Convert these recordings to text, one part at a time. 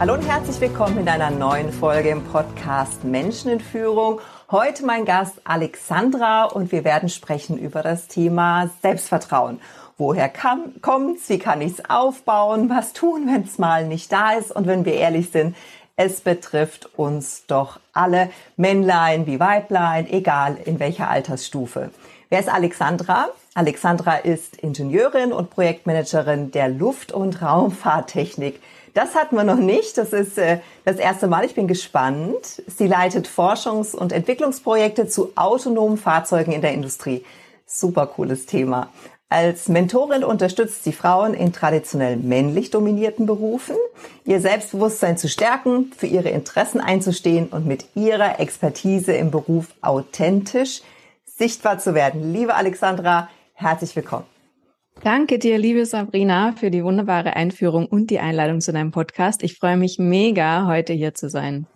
Hallo und herzlich willkommen in einer neuen Folge im Podcast Menschen in Führung. Heute mein Gast Alexandra und wir werden sprechen über das Thema Selbstvertrauen. Woher kommt es? Wie kann ich es aufbauen? Was tun, wenn es mal nicht da ist? Und wenn wir ehrlich sind, es betrifft uns doch alle, Männlein wie Weiblein, egal in welcher Altersstufe. Wer ist Alexandra? Alexandra ist Ingenieurin und Projektmanagerin der Luft- und Raumfahrttechnik das hatten wir noch nicht. Das ist äh, das erste Mal. Ich bin gespannt. Sie leitet Forschungs- und Entwicklungsprojekte zu autonomen Fahrzeugen in der Industrie. Super cooles Thema. Als Mentorin unterstützt sie Frauen in traditionell männlich dominierten Berufen, ihr Selbstbewusstsein zu stärken, für ihre Interessen einzustehen und mit ihrer Expertise im Beruf authentisch sichtbar zu werden. Liebe Alexandra, herzlich willkommen. Danke dir, liebe Sabrina, für die wunderbare Einführung und die Einladung zu deinem Podcast. Ich freue mich mega, heute hier zu sein.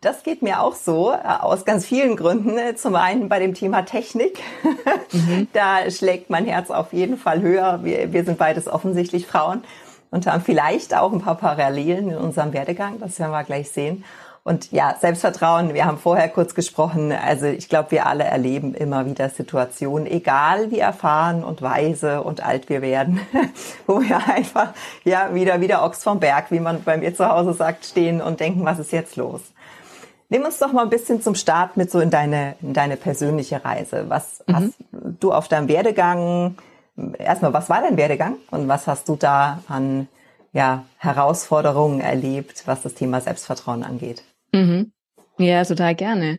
Das geht mir auch so, äh, aus ganz vielen Gründen. Zum einen bei dem Thema Technik. Mhm. Da schlägt mein Herz auf jeden Fall höher. Wir, wir sind beides offensichtlich Frauen und haben vielleicht auch ein paar Parallelen in unserem Werdegang. Das werden wir gleich sehen. Und ja, Selbstvertrauen, wir haben vorher kurz gesprochen, also ich glaube, wir alle erleben immer wieder Situationen, egal wie erfahren und weise und alt wir werden, wo wir einfach ja wieder wieder Ochs vom Berg, wie man bei mir zu Hause sagt, stehen und denken, was ist jetzt los? Nimm uns doch mal ein bisschen zum Start mit so in deine, in deine persönliche Reise. Was mhm. hast du auf deinem Werdegang, erstmal, was war dein Werdegang und was hast du da an ja, Herausforderungen erlebt, was das Thema Selbstvertrauen angeht? Mhm. Ja, total gerne.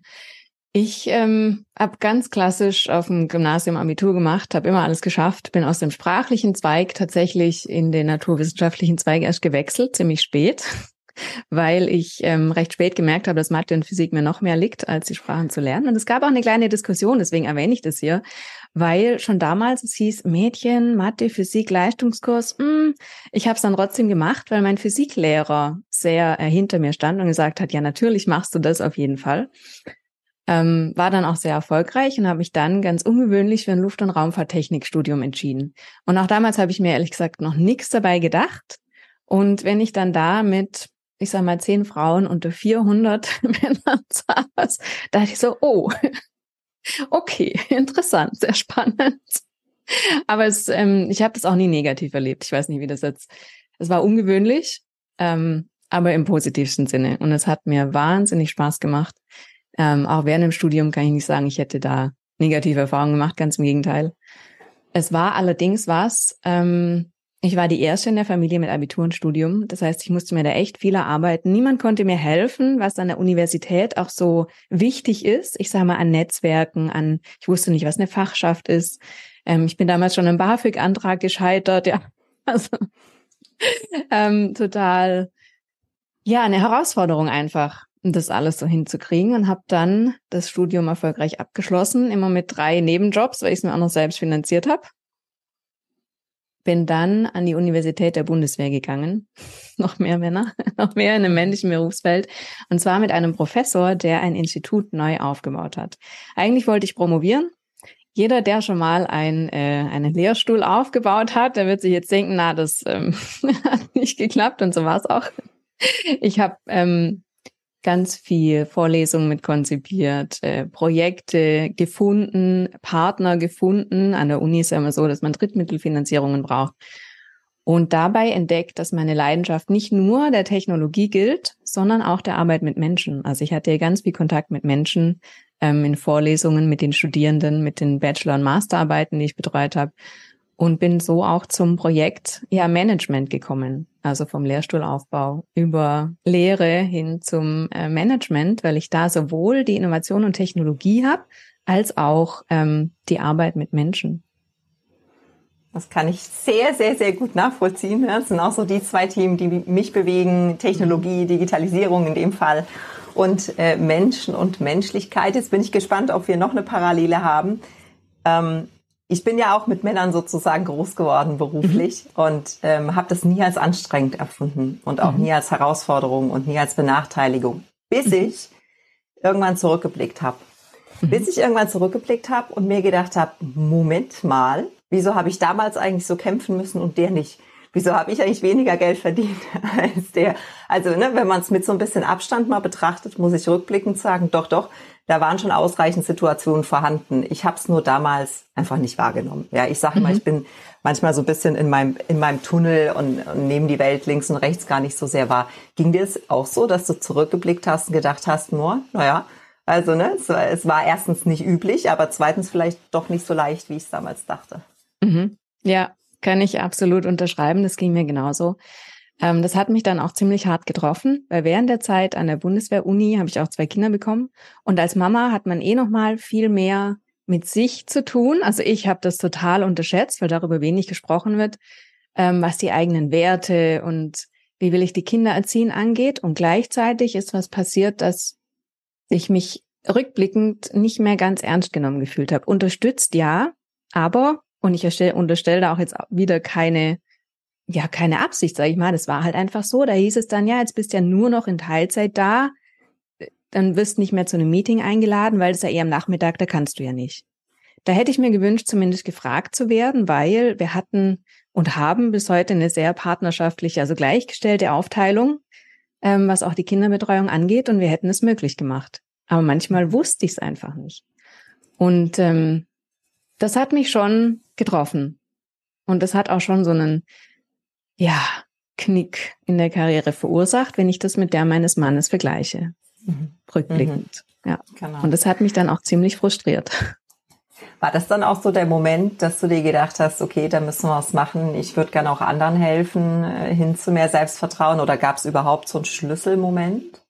Ich ähm, habe ganz klassisch auf dem Gymnasium Abitur gemacht, habe immer alles geschafft, bin aus dem sprachlichen Zweig tatsächlich in den naturwissenschaftlichen Zweig erst gewechselt, ziemlich spät, weil ich ähm, recht spät gemerkt habe, dass Mathe und Physik mir noch mehr liegt, als die Sprachen zu lernen. Und es gab auch eine kleine Diskussion, deswegen erwähne ich das hier, weil schon damals es hieß Mädchen, Mathe, Physik, Leistungskurs. Mh, hm, ich habe es dann trotzdem gemacht, weil mein Physiklehrer sehr äh, hinter mir stand und gesagt hat, ja natürlich machst du das auf jeden Fall. Ähm, war dann auch sehr erfolgreich und habe mich dann ganz ungewöhnlich für ein Luft- und Raumfahrttechnikstudium entschieden. Und auch damals habe ich mir ehrlich gesagt noch nichts dabei gedacht. Und wenn ich dann da mit, ich sag mal, zehn Frauen unter 400 Männern saß, dachte ich so, oh, Okay, interessant, sehr spannend. Aber es, ähm, ich habe das auch nie negativ erlebt. Ich weiß nicht, wie das jetzt. Es war ungewöhnlich, ähm, aber im positivsten Sinne. Und es hat mir wahnsinnig Spaß gemacht. Ähm, auch während dem Studium kann ich nicht sagen, ich hätte da negative Erfahrungen gemacht, ganz im Gegenteil. Es war allerdings was, ähm, ich war die erste in der Familie mit Abitur und Studium. Das heißt, ich musste mir da echt viel erarbeiten. Niemand konnte mir helfen, was an der Universität auch so wichtig ist. Ich sage mal an Netzwerken, an, ich wusste nicht, was eine Fachschaft ist. Ähm, ich bin damals schon im BAföG-Antrag gescheitert, ja. Also ähm, total, ja, eine Herausforderung einfach, das alles so hinzukriegen und habe dann das Studium erfolgreich abgeschlossen, immer mit drei Nebenjobs, weil ich es mir auch noch selbst finanziert habe bin dann an die Universität der Bundeswehr gegangen. noch mehr Männer, noch mehr in einem männlichen Berufsfeld. Und zwar mit einem Professor, der ein Institut neu aufgebaut hat. Eigentlich wollte ich promovieren. Jeder, der schon mal ein, äh, einen Lehrstuhl aufgebaut hat, der wird sich jetzt denken, na, das ähm, hat nicht geklappt und so war es auch. Ich habe ähm, ganz viel Vorlesungen mit konzipiert, äh, Projekte gefunden, Partner gefunden. An der Uni ist ja immer so, dass man Drittmittelfinanzierungen braucht. Und dabei entdeckt, dass meine Leidenschaft nicht nur der Technologie gilt, sondern auch der Arbeit mit Menschen. Also ich hatte ganz viel Kontakt mit Menschen ähm, in Vorlesungen, mit den Studierenden, mit den Bachelor- und Masterarbeiten, die ich betreut habe und bin so auch zum Projekt ja Management gekommen. Also vom Lehrstuhlaufbau über Lehre hin zum äh, Management, weil ich da sowohl die Innovation und Technologie habe, als auch ähm, die Arbeit mit Menschen. Das kann ich sehr, sehr, sehr gut nachvollziehen. Das sind auch so die zwei Themen, die mich bewegen. Technologie, Digitalisierung in dem Fall. und äh, Menschen und Menschlichkeit. Jetzt bin ich gespannt, ob wir noch eine Parallele haben. Ähm, ich bin ja auch mit Männern sozusagen groß geworden beruflich mhm. und ähm, habe das nie als anstrengend erfunden und auch mhm. nie als Herausforderung und nie als Benachteiligung, bis mhm. ich irgendwann zurückgeblickt habe. Mhm. Bis ich irgendwann zurückgeblickt habe und mir gedacht habe, Moment mal, wieso habe ich damals eigentlich so kämpfen müssen und der nicht? Wieso habe ich eigentlich weniger Geld verdient als der? Also, ne, wenn man es mit so ein bisschen Abstand mal betrachtet, muss ich rückblickend sagen, doch, doch, da waren schon ausreichend Situationen vorhanden. Ich habe es nur damals einfach nicht wahrgenommen. Ja, ich sage mhm. mal, ich bin manchmal so ein bisschen in meinem in meinem Tunnel und, und nehme die Welt links und rechts gar nicht so sehr wahr. Ging dir es auch so, dass du zurückgeblickt hast und gedacht hast, nur, naja, also ne, es war, es war erstens nicht üblich, aber zweitens vielleicht doch nicht so leicht, wie ich es damals dachte. Mhm. Ja, kann ich absolut unterschreiben. Das ging mir genauso. Ähm, das hat mich dann auch ziemlich hart getroffen, weil während der Zeit an der Bundeswehr-Uni habe ich auch zwei Kinder bekommen. Und als Mama hat man eh noch mal viel mehr mit sich zu tun. Also ich habe das total unterschätzt, weil darüber wenig gesprochen wird, ähm, was die eigenen Werte und wie will ich die Kinder erziehen angeht. Und gleichzeitig ist was passiert, dass ich mich rückblickend nicht mehr ganz ernst genommen gefühlt habe. Unterstützt ja, aber, und ich unterstelle da auch jetzt wieder keine, ja, keine Absicht, sage ich mal, das war halt einfach so. Da hieß es dann, ja, jetzt bist ja nur noch in Teilzeit da, dann wirst nicht mehr zu einem Meeting eingeladen, weil das ja eher am Nachmittag, da kannst du ja nicht. Da hätte ich mir gewünscht, zumindest gefragt zu werden, weil wir hatten und haben bis heute eine sehr partnerschaftliche, also gleichgestellte Aufteilung ähm, was auch die Kinderbetreuung angeht und wir hätten es möglich gemacht. Aber manchmal wusste ich es einfach nicht. Und ähm, das hat mich schon getroffen. Und das hat auch schon so einen, ja, Knick in der Karriere verursacht, wenn ich das mit der meines Mannes vergleiche. Mhm. Rückblickend. Mhm. Ja. Genau. Und das hat mich dann auch ziemlich frustriert. War das dann auch so der Moment, dass du dir gedacht hast, okay, da müssen wir was machen, ich würde gerne auch anderen helfen, äh, hin zu mehr Selbstvertrauen oder gab es überhaupt so einen Schlüsselmoment?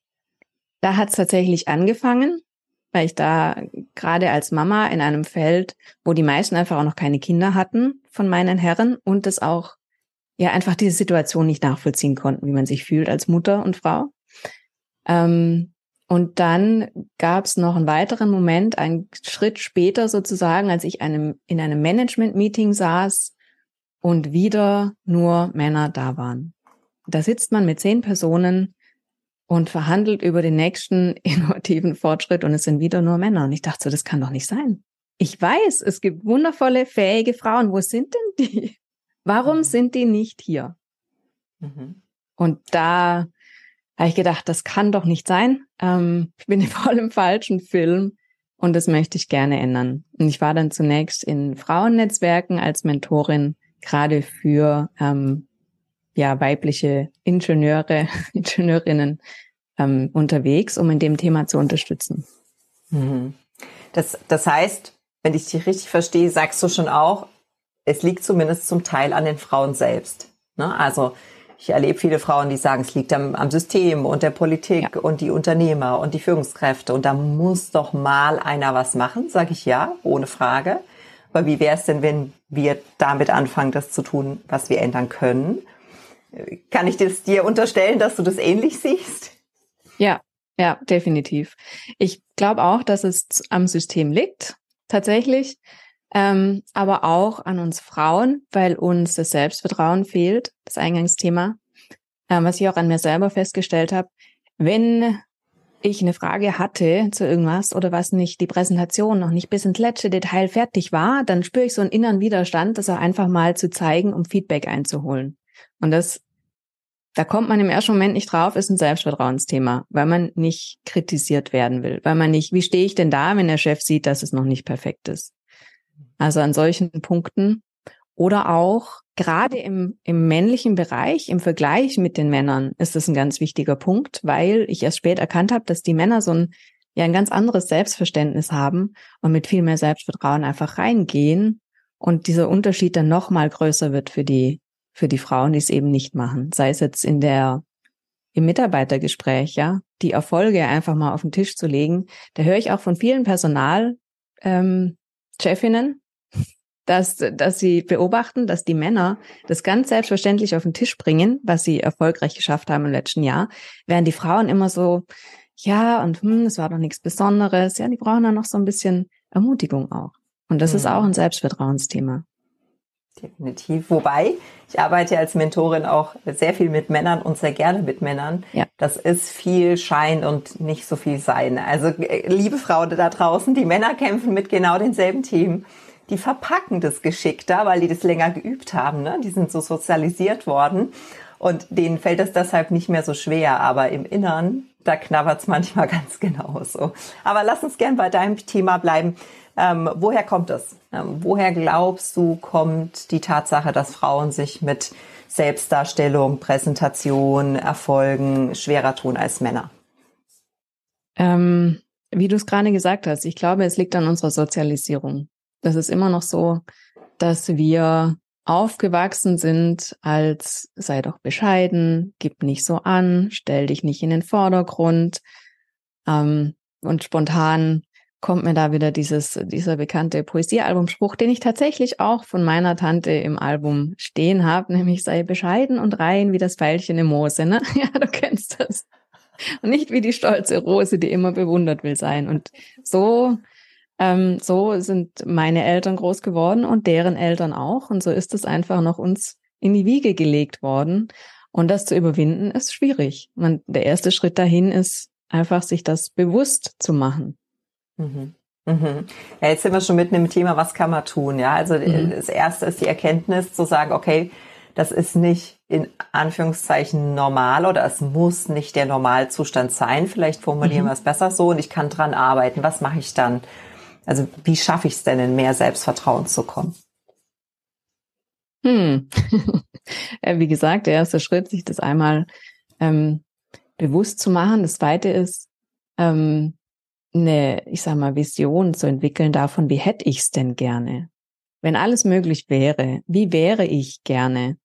Da hat es tatsächlich angefangen, weil ich da gerade als Mama in einem Feld, wo die meisten einfach auch noch keine Kinder hatten von meinen Herren und das auch ja einfach diese Situation nicht nachvollziehen konnten, wie man sich fühlt als Mutter und Frau. Ähm, und dann gab es noch einen weiteren Moment, einen Schritt später sozusagen, als ich einem, in einem Management-Meeting saß und wieder nur Männer da waren. Da sitzt man mit zehn Personen und verhandelt über den nächsten innovativen Fortschritt und es sind wieder nur Männer. Und ich dachte so, das kann doch nicht sein. Ich weiß, es gibt wundervolle, fähige Frauen. Wo sind denn die? Warum mhm. sind die nicht hier? Mhm. Und da habe ich gedacht, das kann doch nicht sein. Ähm, ich bin voll im falschen Film und das möchte ich gerne ändern. Und ich war dann zunächst in Frauennetzwerken als Mentorin, gerade für ähm, ja weibliche Ingenieure, Ingenieurinnen ähm, unterwegs, um in dem Thema zu unterstützen. Mhm. Das, das heißt, wenn ich dich richtig verstehe, sagst du schon auch, es liegt zumindest zum Teil an den Frauen selbst. Ne? Also ich erlebe viele Frauen, die sagen, es liegt am, am System und der Politik ja. und die Unternehmer und die Führungskräfte und da muss doch mal einer was machen, sage ich ja, ohne Frage. Aber wie wäre es denn, wenn wir damit anfangen, das zu tun, was wir ändern können? Kann ich das dir unterstellen, dass du das ähnlich siehst? Ja, ja, definitiv. Ich glaube auch, dass es am System liegt, tatsächlich, ähm, aber auch an uns Frauen, weil uns das Selbstvertrauen fehlt, das Eingangsthema, ähm, was ich auch an mir selber festgestellt habe. Wenn ich eine Frage hatte zu irgendwas oder was nicht die Präsentation noch nicht bis ins letzte Detail fertig war, dann spüre ich so einen inneren Widerstand, das auch einfach mal zu zeigen, um Feedback einzuholen. Und das, da kommt man im ersten Moment nicht drauf, ist ein Selbstvertrauensthema, weil man nicht kritisiert werden will, weil man nicht, wie stehe ich denn da, wenn der Chef sieht, dass es noch nicht perfekt ist? Also an solchen Punkten. Oder auch gerade im, im männlichen Bereich, im Vergleich mit den Männern, ist das ein ganz wichtiger Punkt, weil ich erst spät erkannt habe, dass die Männer so ein, ja, ein ganz anderes Selbstverständnis haben und mit viel mehr Selbstvertrauen einfach reingehen und dieser Unterschied dann noch mal größer wird für die, für die Frauen, die es eben nicht machen. Sei es jetzt in der, im Mitarbeitergespräch, ja, die Erfolge einfach mal auf den Tisch zu legen. Da höre ich auch von vielen Personal, ähm, Chefinnen, dass, dass sie beobachten, dass die Männer das ganz selbstverständlich auf den Tisch bringen, was sie erfolgreich geschafft haben im letzten Jahr, während die Frauen immer so, ja, und hm, es war doch nichts Besonderes. Ja, die brauchen dann noch so ein bisschen Ermutigung auch. Und das mhm. ist auch ein Selbstvertrauensthema. Definitiv. Wobei, ich arbeite als Mentorin auch sehr viel mit Männern und sehr gerne mit Männern. Ja. Das ist viel Schein und nicht so viel Sein. Also, äh, liebe Frauen da draußen, die Männer kämpfen mit genau denselben Themen. Die verpacken das geschickter, weil die das länger geübt haben. Ne? Die sind so sozialisiert worden. Und denen fällt es deshalb nicht mehr so schwer. Aber im Innern, da knabbert's manchmal ganz genauso. Aber lass uns gern bei deinem Thema bleiben. Ähm, woher kommt es? Ähm, woher glaubst du, kommt die Tatsache, dass Frauen sich mit Selbstdarstellung, Präsentation, Erfolgen schwerer tun als Männer? Ähm, wie du es gerade gesagt hast, ich glaube, es liegt an unserer Sozialisierung. Das ist immer noch so, dass wir aufgewachsen sind als sei doch bescheiden, gib nicht so an, stell dich nicht in den Vordergrund. Ähm, und spontan kommt mir da wieder dieses, dieser bekannte Poesiealbumspruch, den ich tatsächlich auch von meiner Tante im Album stehen habe, nämlich sei bescheiden und rein wie das Pfeilchen im Moose, ne? Ja, du kennst das. Und nicht wie die stolze Rose, die immer bewundert will sein. Und so, ähm, so sind meine Eltern groß geworden und deren Eltern auch. Und so ist es einfach noch uns in die Wiege gelegt worden. Und das zu überwinden ist schwierig. Man, der erste Schritt dahin ist einfach, sich das bewusst zu machen. Mhm. Mhm. Ja, jetzt sind wir schon mitten im Thema, was kann man tun? Ja, also mhm. das erste ist die Erkenntnis zu sagen, okay, das ist nicht in Anführungszeichen normal oder es muss nicht der Normalzustand sein. Vielleicht formulieren mhm. wir es besser so und ich kann dran arbeiten. Was mache ich dann? Also wie schaffe ich es denn, in mehr Selbstvertrauen zu kommen? Hm. Wie gesagt, der erste Schritt, sich das einmal ähm, bewusst zu machen. Das zweite ist, ähm, eine, ich sag mal, Vision zu entwickeln davon, wie hätte ich's denn gerne? Wenn alles möglich wäre, wie wäre ich gerne?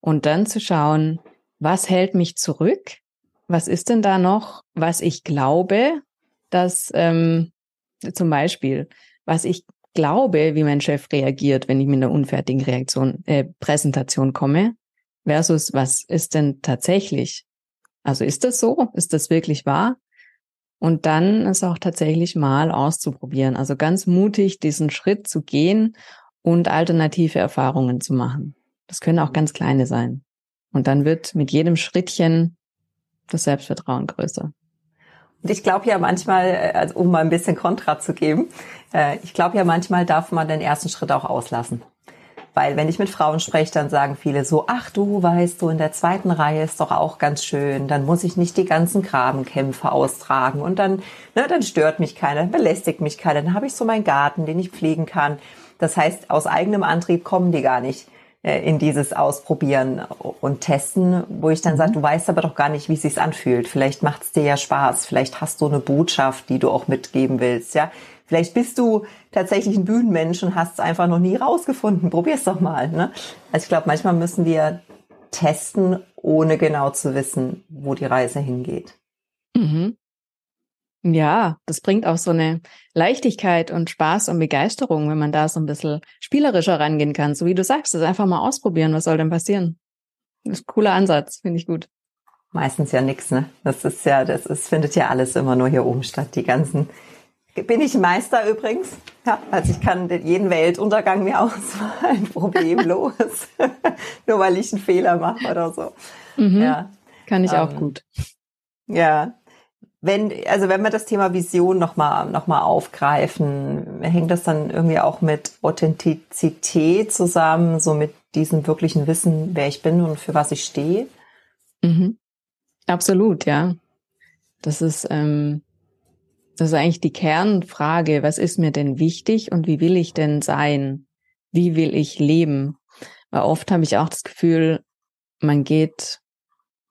Und dann zu schauen, was hält mich zurück? Was ist denn da noch, was ich glaube, dass ähm, zum Beispiel, was ich glaube, wie mein Chef reagiert, wenn ich mit einer unfertigen Reaktion, äh, Präsentation komme, versus was ist denn tatsächlich? Also ist das so? Ist das wirklich wahr? Und dann es auch tatsächlich mal auszuprobieren. Also ganz mutig diesen Schritt zu gehen und alternative Erfahrungen zu machen. Das können auch ganz kleine sein. Und dann wird mit jedem Schrittchen das Selbstvertrauen größer. Und ich glaube ja manchmal, äh, also um mal ein bisschen Kontra zu geben, äh, ich glaube ja manchmal darf man den ersten Schritt auch auslassen. Weil wenn ich mit Frauen spreche, dann sagen viele so, ach du weißt du, in der zweiten Reihe ist doch auch ganz schön, dann muss ich nicht die ganzen Grabenkämpfe austragen und dann, ne, dann stört mich keiner, dann belästigt mich keiner, dann habe ich so meinen Garten, den ich pflegen kann. Das heißt, aus eigenem Antrieb kommen die gar nicht äh, in dieses Ausprobieren und Testen, wo ich dann sage, mhm. du weißt aber doch gar nicht, wie es sich anfühlt. Vielleicht macht es dir ja Spaß, vielleicht hast du eine Botschaft, die du auch mitgeben willst, ja. Vielleicht bist du tatsächlich ein Bühnenmensch und hast es einfach noch nie rausgefunden. Probier's doch mal. Ne? Also ich glaube, manchmal müssen wir testen, ohne genau zu wissen, wo die Reise hingeht. Mhm. Ja, das bringt auch so eine Leichtigkeit und Spaß und Begeisterung, wenn man da so ein bisschen spielerischer rangehen kann. So wie du sagst, das einfach mal ausprobieren. Was soll denn passieren? Das ist ein cooler Ansatz, finde ich gut. Meistens ja nichts, ne? Das ist ja, das ist, findet ja alles immer nur hier oben statt. Die ganzen bin ich Meister übrigens. Ja, also ich kann jeden Weltuntergang mir ausmalen, problemlos. Nur weil ich einen Fehler mache oder so. Mhm. Ja. Kann ich ähm, auch gut. Ja. Wenn, also wenn wir das Thema Vision nochmal noch mal aufgreifen, hängt das dann irgendwie auch mit Authentizität zusammen, so mit diesem wirklichen Wissen, wer ich bin und für was ich stehe? Mhm. Absolut, ja. Das ist, ähm, das ist eigentlich die Kernfrage, was ist mir denn wichtig und wie will ich denn sein? Wie will ich leben? Weil oft habe ich auch das Gefühl, man geht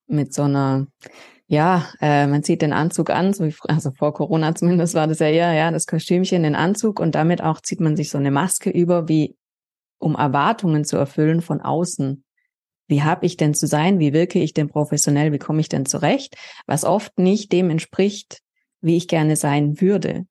mit so einer, ja, äh, man zieht den Anzug an, so wie, also vor Corona zumindest war das ja eher, ja, das Kostümchen, den Anzug und damit auch zieht man sich so eine Maske über, wie um Erwartungen zu erfüllen von außen. Wie habe ich denn zu sein? Wie wirke ich denn professionell? Wie komme ich denn zurecht? Was oft nicht dem entspricht, wie ich gerne sein würde.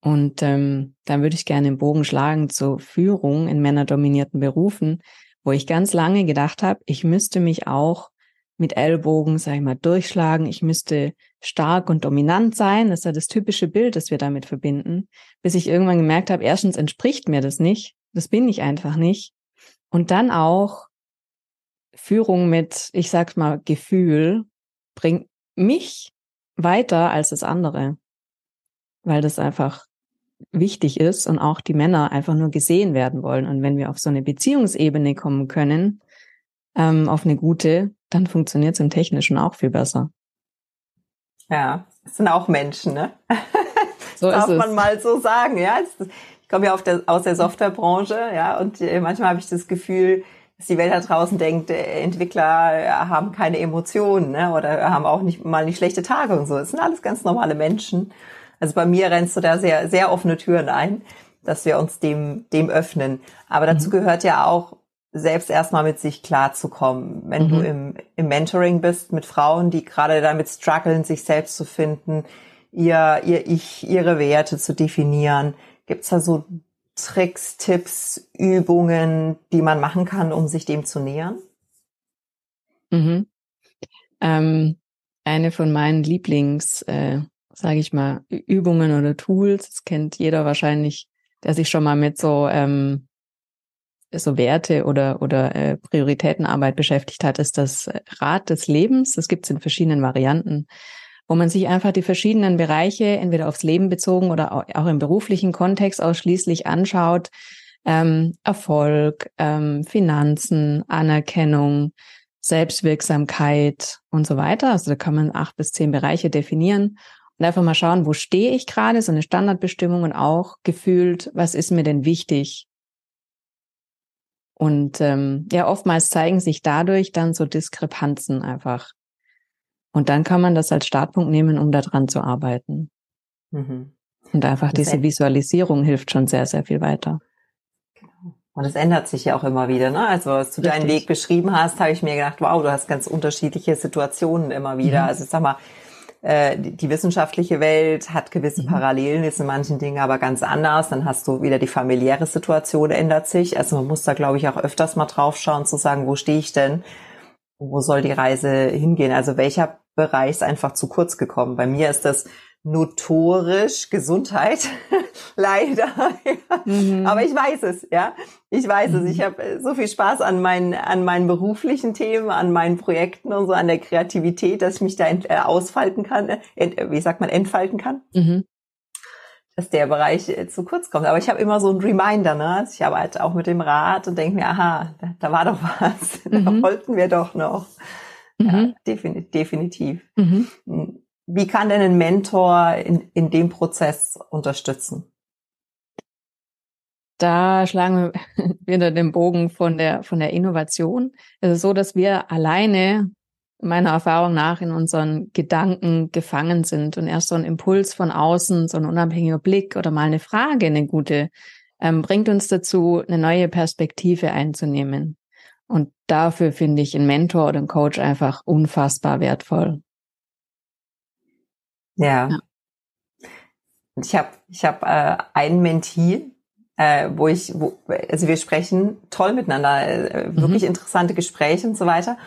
Und ähm, dann würde ich gerne den Bogen schlagen zur Führung in männerdominierten Berufen, wo ich ganz lange gedacht habe, ich müsste mich auch mit Ellbogen, sag ich mal, durchschlagen. Ich müsste stark und dominant sein. Das ist ja das typische Bild, das wir damit verbinden. Bis ich irgendwann gemerkt habe, erstens entspricht mir das nicht. Das bin ich einfach nicht. Und dann auch Führung mit, ich sag's mal, Gefühl bringt mich weiter als das andere. Weil das einfach wichtig ist und auch die Männer einfach nur gesehen werden wollen. Und wenn wir auf so eine Beziehungsebene kommen können, ähm, auf eine gute, dann funktioniert es im Technischen auch viel besser. Ja, es sind auch Menschen, ne? So Darf man mal so sagen, ja. Ich komme ja der, aus der Softwarebranche, ja, und äh, manchmal habe ich das Gefühl, dass die Welt da draußen denkt, äh, Entwickler äh, haben keine Emotionen, ne, oder haben auch nicht mal nicht schlechte Tage und so. Es sind alles ganz normale Menschen. Also bei mir rennst du da sehr, sehr offene Türen ein, dass wir uns dem, dem öffnen. Aber dazu mhm. gehört ja auch, selbst erstmal mit sich klarzukommen. Wenn mhm. du im, im Mentoring bist mit Frauen, die gerade damit strugglen, sich selbst zu finden, ihr, ihr Ich, ihre Werte zu definieren, gibt's da so Tricks, Tipps, Übungen, die man machen kann, um sich dem zu nähern? Mhm. Ähm, eine von meinen Lieblings, äh, sage ich mal, Übungen oder Tools, das kennt jeder wahrscheinlich, der sich schon mal mit so ähm, so Werte oder oder äh, Prioritätenarbeit beschäftigt hat, ist das Rad des Lebens. Das gibt es in verschiedenen Varianten, wo man sich einfach die verschiedenen Bereiche entweder aufs Leben bezogen oder auch im beruflichen Kontext ausschließlich anschaut. Ähm, Erfolg, ähm, Finanzen, Anerkennung, Selbstwirksamkeit und so weiter. Also da kann man acht bis zehn Bereiche definieren und einfach mal schauen, wo stehe ich gerade, so eine Standardbestimmung und auch gefühlt, was ist mir denn wichtig? Und ähm, ja, oftmals zeigen sich dadurch dann so Diskrepanzen einfach. Und dann kann man das als Startpunkt nehmen, um daran zu arbeiten. Mhm. Und einfach das diese Visualisierung hilft schon sehr, sehr viel weiter. Genau. Und es ändert sich ja auch immer wieder. Ne? Also als du Richtig. deinen Weg beschrieben hast, habe ich mir gedacht, wow, du hast ganz unterschiedliche Situationen immer wieder. Mhm. Also sag mal, äh, die wissenschaftliche Welt hat gewisse mhm. Parallelen, ist in manchen Dingen aber ganz anders. Dann hast du wieder die familiäre Situation ändert sich. Also man muss da, glaube ich, auch öfters mal drauf schauen, zu sagen, wo stehe ich denn? Wo soll die Reise hingehen? Also welcher Bereich ist einfach zu kurz gekommen? Bei mir ist das notorisch Gesundheit. Leider. Mhm. Aber ich weiß es, ja. Ich weiß mhm. es. Ich habe äh, so viel Spaß an meinen, an meinen beruflichen Themen, an meinen Projekten und so, an der Kreativität, dass ich mich da äh, ausfalten kann, äh, wie sagt man, entfalten kann. Mhm. Dass der Bereich äh, zu kurz kommt. Aber ich habe immer so einen Reminder, ne? Also ich arbeite auch mit dem Rad und denke mir, aha, da, da, war doch was. Mhm. Da wollten wir doch noch. Ja, mhm. definitiv. definitiv. Mhm. Hm. Wie kann denn ein Mentor in, in dem Prozess unterstützen? Da schlagen wir wieder den Bogen von der, von der Innovation. Es ist so, dass wir alleine meiner Erfahrung nach in unseren Gedanken gefangen sind und erst so ein Impuls von außen, so ein unabhängiger Blick oder mal eine Frage, eine gute, ähm, bringt uns dazu, eine neue Perspektive einzunehmen. Und dafür finde ich einen Mentor oder einen Coach einfach unfassbar wertvoll. Ja. ja. Ich habe ich hab, äh, einen Mentee, äh, wo ich, wo, also wir sprechen toll miteinander, äh, mhm. wirklich interessante Gespräche und so weiter.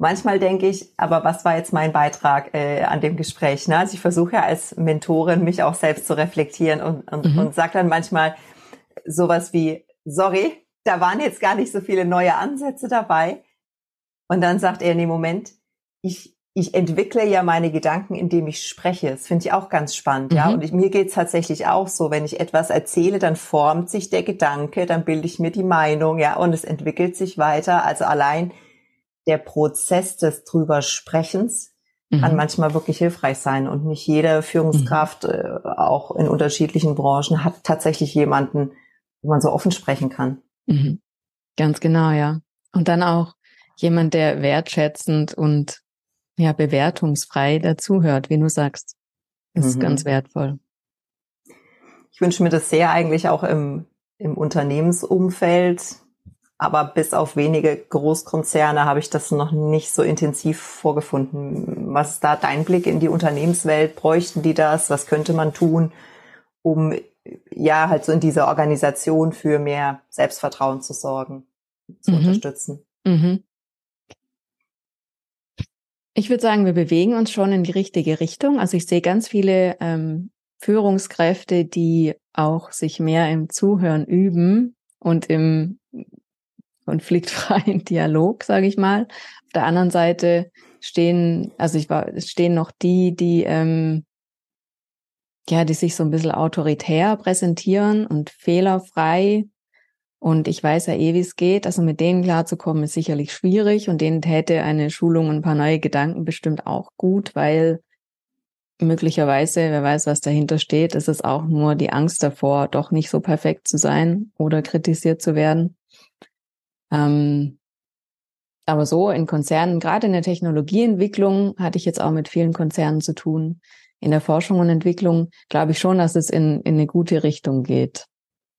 Manchmal denke ich, aber was war jetzt mein Beitrag äh, an dem Gespräch? Ne? Also ich versuche ja als Mentorin mich auch selbst zu reflektieren und, und, mhm. und sage dann manchmal sowas wie, sorry, da waren jetzt gar nicht so viele neue Ansätze dabei. Und dann sagt er, nee, Moment, ich, ich entwickle ja meine Gedanken, indem ich spreche. Das finde ich auch ganz spannend, mhm. ja. Und ich, mir geht's tatsächlich auch so, wenn ich etwas erzähle, dann formt sich der Gedanke, dann bilde ich mir die Meinung, ja, und es entwickelt sich weiter. Also allein der Prozess des drüber Sprechens mhm. kann manchmal wirklich hilfreich sein. Und nicht jede Führungskraft, mhm. äh, auch in unterschiedlichen Branchen, hat tatsächlich jemanden, wo man so offen sprechen kann. Mhm. Ganz genau, ja. Und dann auch jemand, der wertschätzend und ja, bewertungsfrei dazuhört, wie du sagst. Das mhm. ist ganz wertvoll. Ich wünsche mir das sehr eigentlich auch im, im Unternehmensumfeld. Aber bis auf wenige Großkonzerne habe ich das noch nicht so intensiv vorgefunden. Was ist da dein Blick in die Unternehmenswelt? Bräuchten die das? Was könnte man tun, um ja halt so in dieser Organisation für mehr Selbstvertrauen zu sorgen, zu mhm. unterstützen? Mhm. Ich würde sagen, wir bewegen uns schon in die richtige Richtung. Also ich sehe ganz viele ähm, Führungskräfte, die auch sich mehr im Zuhören üben und im konfliktfreien Dialog, sage ich mal. Auf der anderen Seite stehen, also ich war, stehen noch die, die ähm, ja, die sich so ein bisschen autoritär präsentieren und fehlerfrei. Und ich weiß ja eh, wie es geht. Also mit denen klarzukommen ist sicherlich schwierig und denen täte eine Schulung und ein paar neue Gedanken bestimmt auch gut, weil möglicherweise, wer weiß, was dahinter steht, ist es auch nur die Angst davor, doch nicht so perfekt zu sein oder kritisiert zu werden. Ähm, aber so in Konzernen, gerade in der Technologieentwicklung, hatte ich jetzt auch mit vielen Konzernen zu tun. In der Forschung und Entwicklung glaube ich schon, dass es in, in eine gute Richtung geht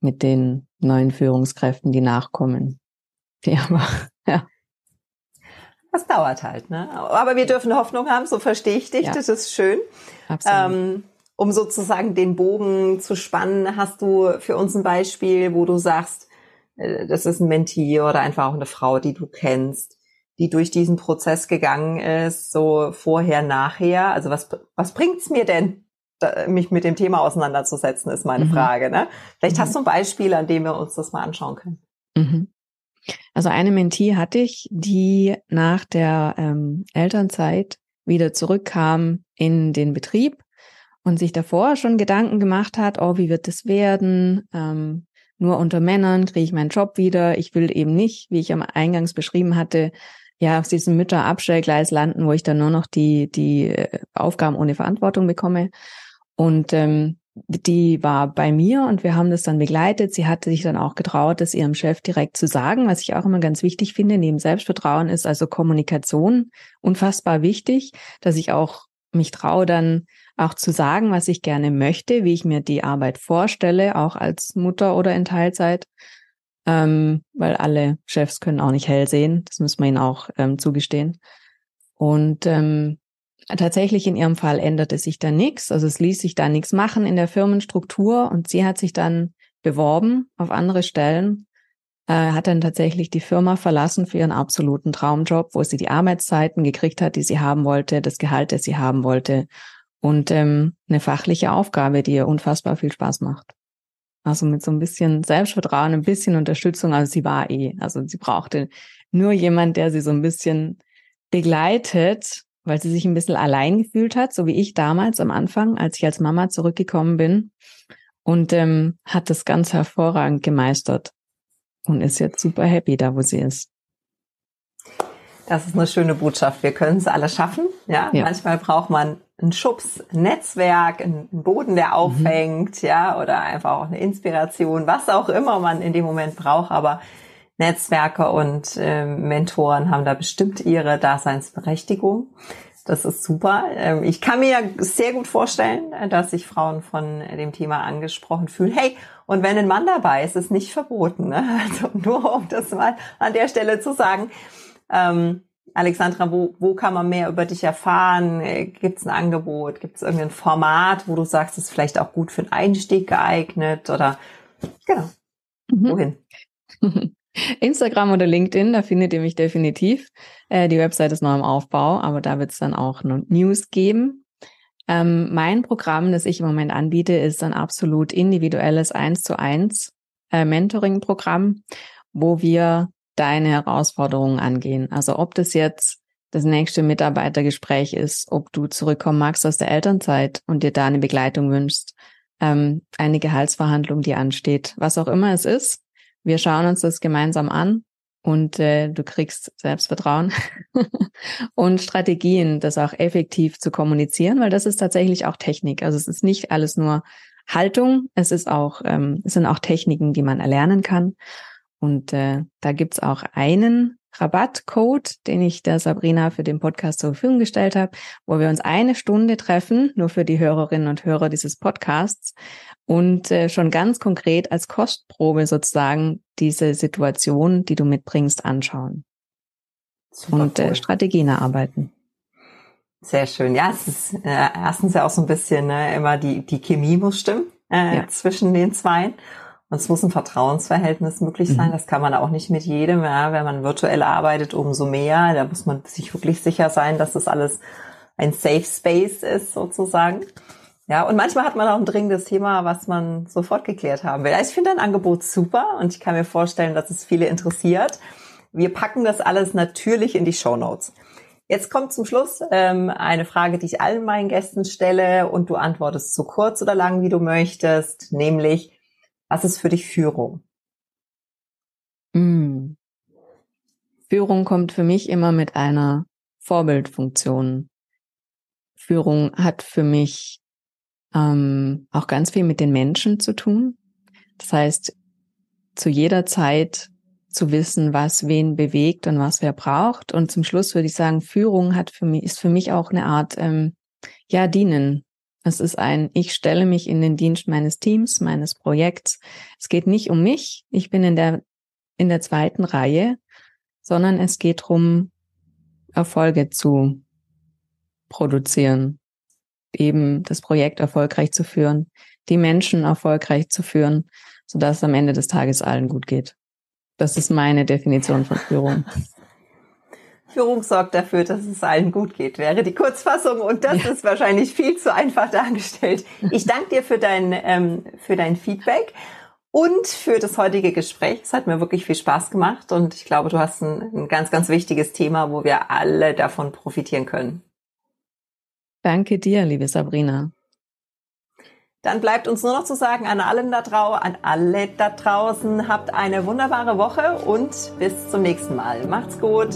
mit den neuen Führungskräften, die nachkommen. Die aber, ja. Das dauert halt, ne? Aber wir dürfen Hoffnung haben, so verstehe ich dich, ja. das ist schön. Absolut. Ähm, um sozusagen den Bogen zu spannen, hast du für uns ein Beispiel, wo du sagst, das ist ein Mentee oder einfach auch eine Frau, die du kennst, die durch diesen Prozess gegangen ist, so vorher, nachher. Also was, was bringt's mir denn, mich mit dem Thema auseinanderzusetzen, ist meine mhm. Frage. Ne? Vielleicht mhm. hast du ein Beispiel, an dem wir uns das mal anschauen können. Mhm. Also eine Mentee hatte ich, die nach der ähm, Elternzeit wieder zurückkam in den Betrieb und sich davor schon Gedanken gemacht hat, oh, wie wird es werden? Ähm, nur unter Männern kriege ich meinen Job wieder. Ich will eben nicht, wie ich am Eingangs beschrieben hatte, ja, auf diesem Mütterabstellgleis landen, wo ich dann nur noch die, die äh, Aufgaben ohne Verantwortung bekomme. Und ähm, die war bei mir und wir haben das dann begleitet. Sie hatte sich dann auch getraut, das ihrem Chef direkt zu sagen, was ich auch immer ganz wichtig finde. Neben Selbstvertrauen ist also Kommunikation unfassbar wichtig, dass ich auch mich traue, dann auch zu sagen, was ich gerne möchte, wie ich mir die Arbeit vorstelle, auch als Mutter oder in Teilzeit, ähm, weil alle Chefs können auch nicht hell sehen. Das muss man ihnen auch ähm, zugestehen. Und ähm, tatsächlich in ihrem Fall änderte sich da nichts. Also es ließ sich da nichts machen in der Firmenstruktur und sie hat sich dann beworben auf andere Stellen, äh, hat dann tatsächlich die Firma verlassen für ihren absoluten Traumjob, wo sie die Arbeitszeiten gekriegt hat, die sie haben wollte, das Gehalt, das sie haben wollte und ähm, eine fachliche Aufgabe, die ihr unfassbar viel Spaß macht. Also mit so ein bisschen Selbstvertrauen, ein bisschen Unterstützung. Also sie war eh, also sie brauchte nur jemand, der sie so ein bisschen begleitet, weil sie sich ein bisschen allein gefühlt hat, so wie ich damals am Anfang, als ich als Mama zurückgekommen bin. Und ähm, hat das ganz hervorragend gemeistert und ist jetzt super happy da, wo sie ist. Das ist eine schöne Botschaft. Wir können es alle schaffen. Ja? ja, manchmal braucht man einen Schubs, ein Netzwerk, einen Boden, der aufhängt, mhm. ja, oder einfach auch eine Inspiration, was auch immer man in dem Moment braucht. Aber Netzwerke und äh, Mentoren haben da bestimmt ihre Daseinsberechtigung. Das ist super. Ähm, ich kann mir sehr gut vorstellen, dass sich Frauen von dem Thema angesprochen fühlen. Hey, und wenn ein Mann dabei ist, ist nicht verboten. Ne? Also nur um das mal an der Stelle zu sagen. Ähm, Alexandra, wo, wo kann man mehr über dich erfahren? Gibt es ein Angebot? Gibt es irgendein Format, wo du sagst, es ist vielleicht auch gut für einen Einstieg geeignet? Oder genau, mhm. wohin? Instagram oder LinkedIn, da findet ihr mich definitiv. Äh, die Website ist noch im Aufbau, aber da wird es dann auch News geben. Ähm, mein Programm, das ich im Moment anbiete, ist ein absolut individuelles 1 zu 1 äh, Mentoring-Programm, wo wir deine Herausforderungen angehen. Also ob das jetzt das nächste Mitarbeitergespräch ist, ob du zurückkommen magst aus der Elternzeit und dir da eine Begleitung wünschst, ähm, eine Gehaltsverhandlung, die ansteht, was auch immer es ist. Wir schauen uns das gemeinsam an und äh, du kriegst Selbstvertrauen und Strategien, das auch effektiv zu kommunizieren, weil das ist tatsächlich auch Technik. Also es ist nicht alles nur Haltung, es ist auch, ähm, es sind auch Techniken, die man erlernen kann. Und äh, da gibt's auch einen Rabattcode, den ich der Sabrina für den Podcast zur Verfügung gestellt habe, wo wir uns eine Stunde treffen, nur für die Hörerinnen und Hörer dieses Podcasts und äh, schon ganz konkret als Kostprobe sozusagen diese Situation, die du mitbringst, anschauen Super und äh, Strategien erarbeiten. Sehr schön. Ja, es ist äh, erstens ja auch so ein bisschen ne, immer die, die Chemie muss stimmen äh, ja. zwischen den Zweien. Und es muss ein Vertrauensverhältnis möglich sein. Mhm. Das kann man auch nicht mit jedem. Ja. Wenn man virtuell arbeitet, umso mehr. Da muss man sich wirklich sicher sein, dass das alles ein Safe Space ist, sozusagen. Ja, und manchmal hat man auch ein dringendes Thema, was man sofort geklärt haben will. Also ich finde dein Angebot super und ich kann mir vorstellen, dass es viele interessiert. Wir packen das alles natürlich in die Show Notes. Jetzt kommt zum Schluss ähm, eine Frage, die ich allen meinen Gästen stelle und du antwortest so kurz oder lang, wie du möchtest, nämlich, was ist für dich Führung? Mm. Führung kommt für mich immer mit einer Vorbildfunktion. Führung hat für mich ähm, auch ganz viel mit den Menschen zu tun. Das heißt, zu jeder Zeit zu wissen, was wen bewegt und was wer braucht. Und zum Schluss würde ich sagen, Führung hat für mich, ist für mich auch eine Art, ähm, ja, dienen. Es ist ein, ich stelle mich in den Dienst meines Teams, meines Projekts. Es geht nicht um mich. Ich bin in der, in der zweiten Reihe, sondern es geht darum, Erfolge zu produzieren, eben das Projekt erfolgreich zu führen, die Menschen erfolgreich zu führen, sodass es am Ende des Tages allen gut geht. Das ist meine Definition von Führung. Führung sorgt dafür, dass es allen gut geht, wäre die Kurzfassung. Und das ja. ist wahrscheinlich viel zu einfach dargestellt. Ich danke dir für dein, ähm, für dein Feedback und für das heutige Gespräch. Es hat mir wirklich viel Spaß gemacht und ich glaube, du hast ein, ein ganz, ganz wichtiges Thema, wo wir alle davon profitieren können. Danke dir, liebe Sabrina. Dann bleibt uns nur noch zu sagen an allen da draußen, an alle da draußen, habt eine wunderbare Woche und bis zum nächsten Mal. Macht's gut.